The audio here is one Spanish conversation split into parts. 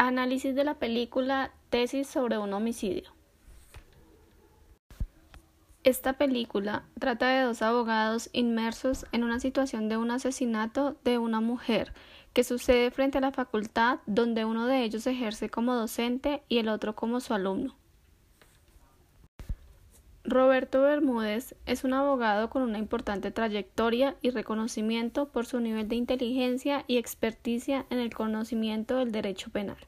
Análisis de la película Tesis sobre un homicidio. Esta película trata de dos abogados inmersos en una situación de un asesinato de una mujer que sucede frente a la facultad donde uno de ellos ejerce como docente y el otro como su alumno. Roberto Bermúdez es un abogado con una importante trayectoria y reconocimiento por su nivel de inteligencia y experticia en el conocimiento del derecho penal.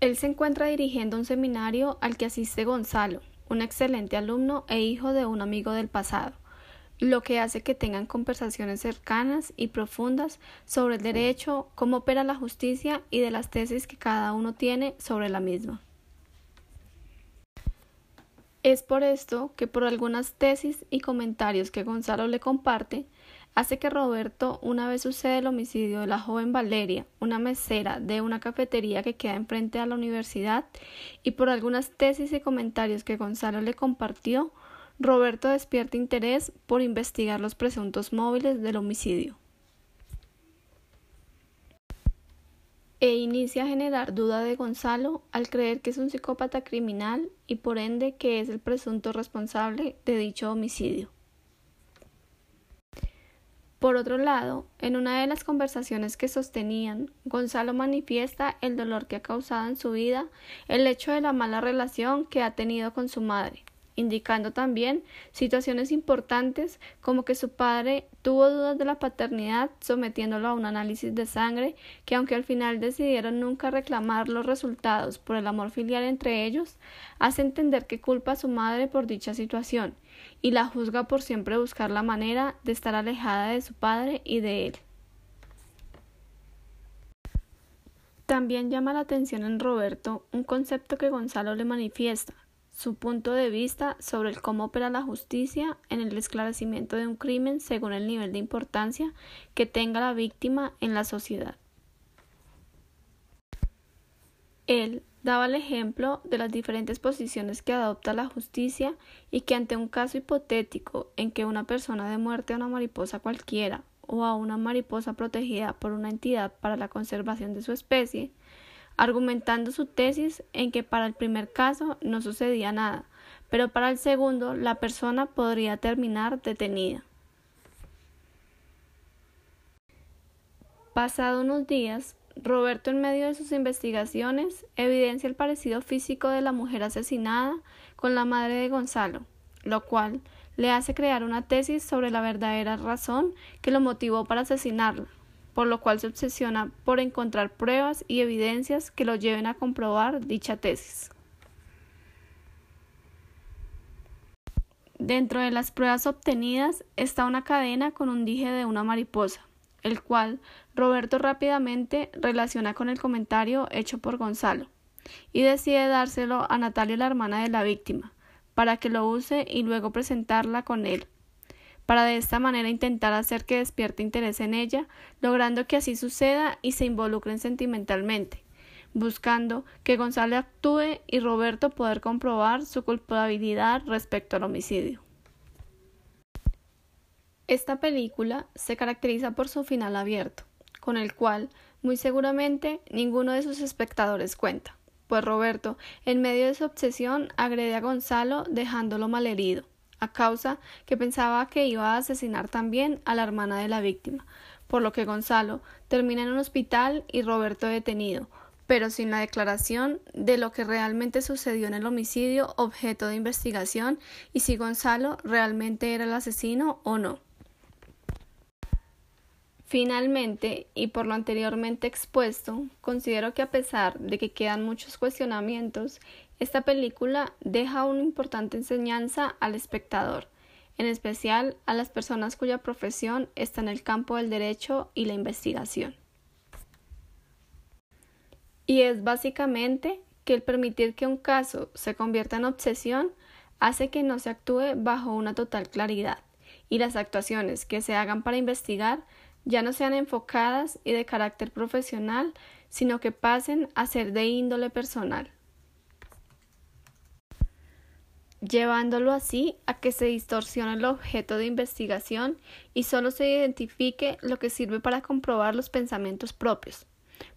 Él se encuentra dirigiendo un seminario al que asiste Gonzalo, un excelente alumno e hijo de un amigo del pasado, lo que hace que tengan conversaciones cercanas y profundas sobre el derecho, cómo opera la justicia y de las tesis que cada uno tiene sobre la misma. Es por esto que por algunas tesis y comentarios que Gonzalo le comparte, hace que Roberto una vez sucede el homicidio de la joven Valeria, una mesera de una cafetería que queda enfrente a la universidad, y por algunas tesis y comentarios que Gonzalo le compartió, Roberto despierta interés por investigar los presuntos móviles del homicidio. E inicia a generar duda de Gonzalo al creer que es un psicópata criminal y por ende que es el presunto responsable de dicho homicidio. Por otro lado, en una de las conversaciones que sostenían, Gonzalo manifiesta el dolor que ha causado en su vida el hecho de la mala relación que ha tenido con su madre, indicando también situaciones importantes como que su padre tuvo dudas de la paternidad sometiéndolo a un análisis de sangre que aunque al final decidieron nunca reclamar los resultados por el amor filial entre ellos, hace entender que culpa a su madre por dicha situación y la juzga por siempre buscar la manera de estar alejada de su padre y de él. También llama la atención en Roberto un concepto que Gonzalo le manifiesta, su punto de vista sobre el cómo opera la justicia en el esclarecimiento de un crimen según el nivel de importancia que tenga la víctima en la sociedad. Él daba el ejemplo de las diferentes posiciones que adopta la justicia y que ante un caso hipotético en que una persona de muerte a una mariposa cualquiera o a una mariposa protegida por una entidad para la conservación de su especie, argumentando su tesis en que para el primer caso no sucedía nada, pero para el segundo la persona podría terminar detenida. Pasado unos días, Roberto en medio de sus investigaciones evidencia el parecido físico de la mujer asesinada con la madre de Gonzalo, lo cual le hace crear una tesis sobre la verdadera razón que lo motivó para asesinarla, por lo cual se obsesiona por encontrar pruebas y evidencias que lo lleven a comprobar dicha tesis. Dentro de las pruebas obtenidas está una cadena con un dije de una mariposa, el cual Roberto rápidamente relaciona con el comentario hecho por Gonzalo, y decide dárselo a Natalia, la hermana de la víctima, para que lo use y luego presentarla con él para de esta manera intentar hacer que despierte interés en ella, logrando que así suceda y se involucren sentimentalmente, buscando que Gonzalo actúe y Roberto poder comprobar su culpabilidad respecto al homicidio. Esta película se caracteriza por su final abierto, con el cual muy seguramente ninguno de sus espectadores cuenta, pues Roberto, en medio de su obsesión, agrede a Gonzalo dejándolo malherido causa que pensaba que iba a asesinar también a la hermana de la víctima, por lo que Gonzalo termina en un hospital y Roberto detenido, pero sin la declaración de lo que realmente sucedió en el homicidio objeto de investigación y si Gonzalo realmente era el asesino o no. Finalmente, y por lo anteriormente expuesto, considero que a pesar de que quedan muchos cuestionamientos, esta película deja una importante enseñanza al espectador, en especial a las personas cuya profesión está en el campo del derecho y la investigación. Y es básicamente que el permitir que un caso se convierta en obsesión hace que no se actúe bajo una total claridad y las actuaciones que se hagan para investigar ya no sean enfocadas y de carácter profesional, sino que pasen a ser de índole personal. Llevándolo así a que se distorsione el objeto de investigación y solo se identifique lo que sirve para comprobar los pensamientos propios,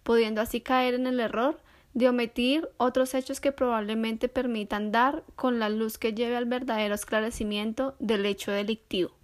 pudiendo así caer en el error de omitir otros hechos que probablemente permitan dar con la luz que lleve al verdadero esclarecimiento del hecho delictivo.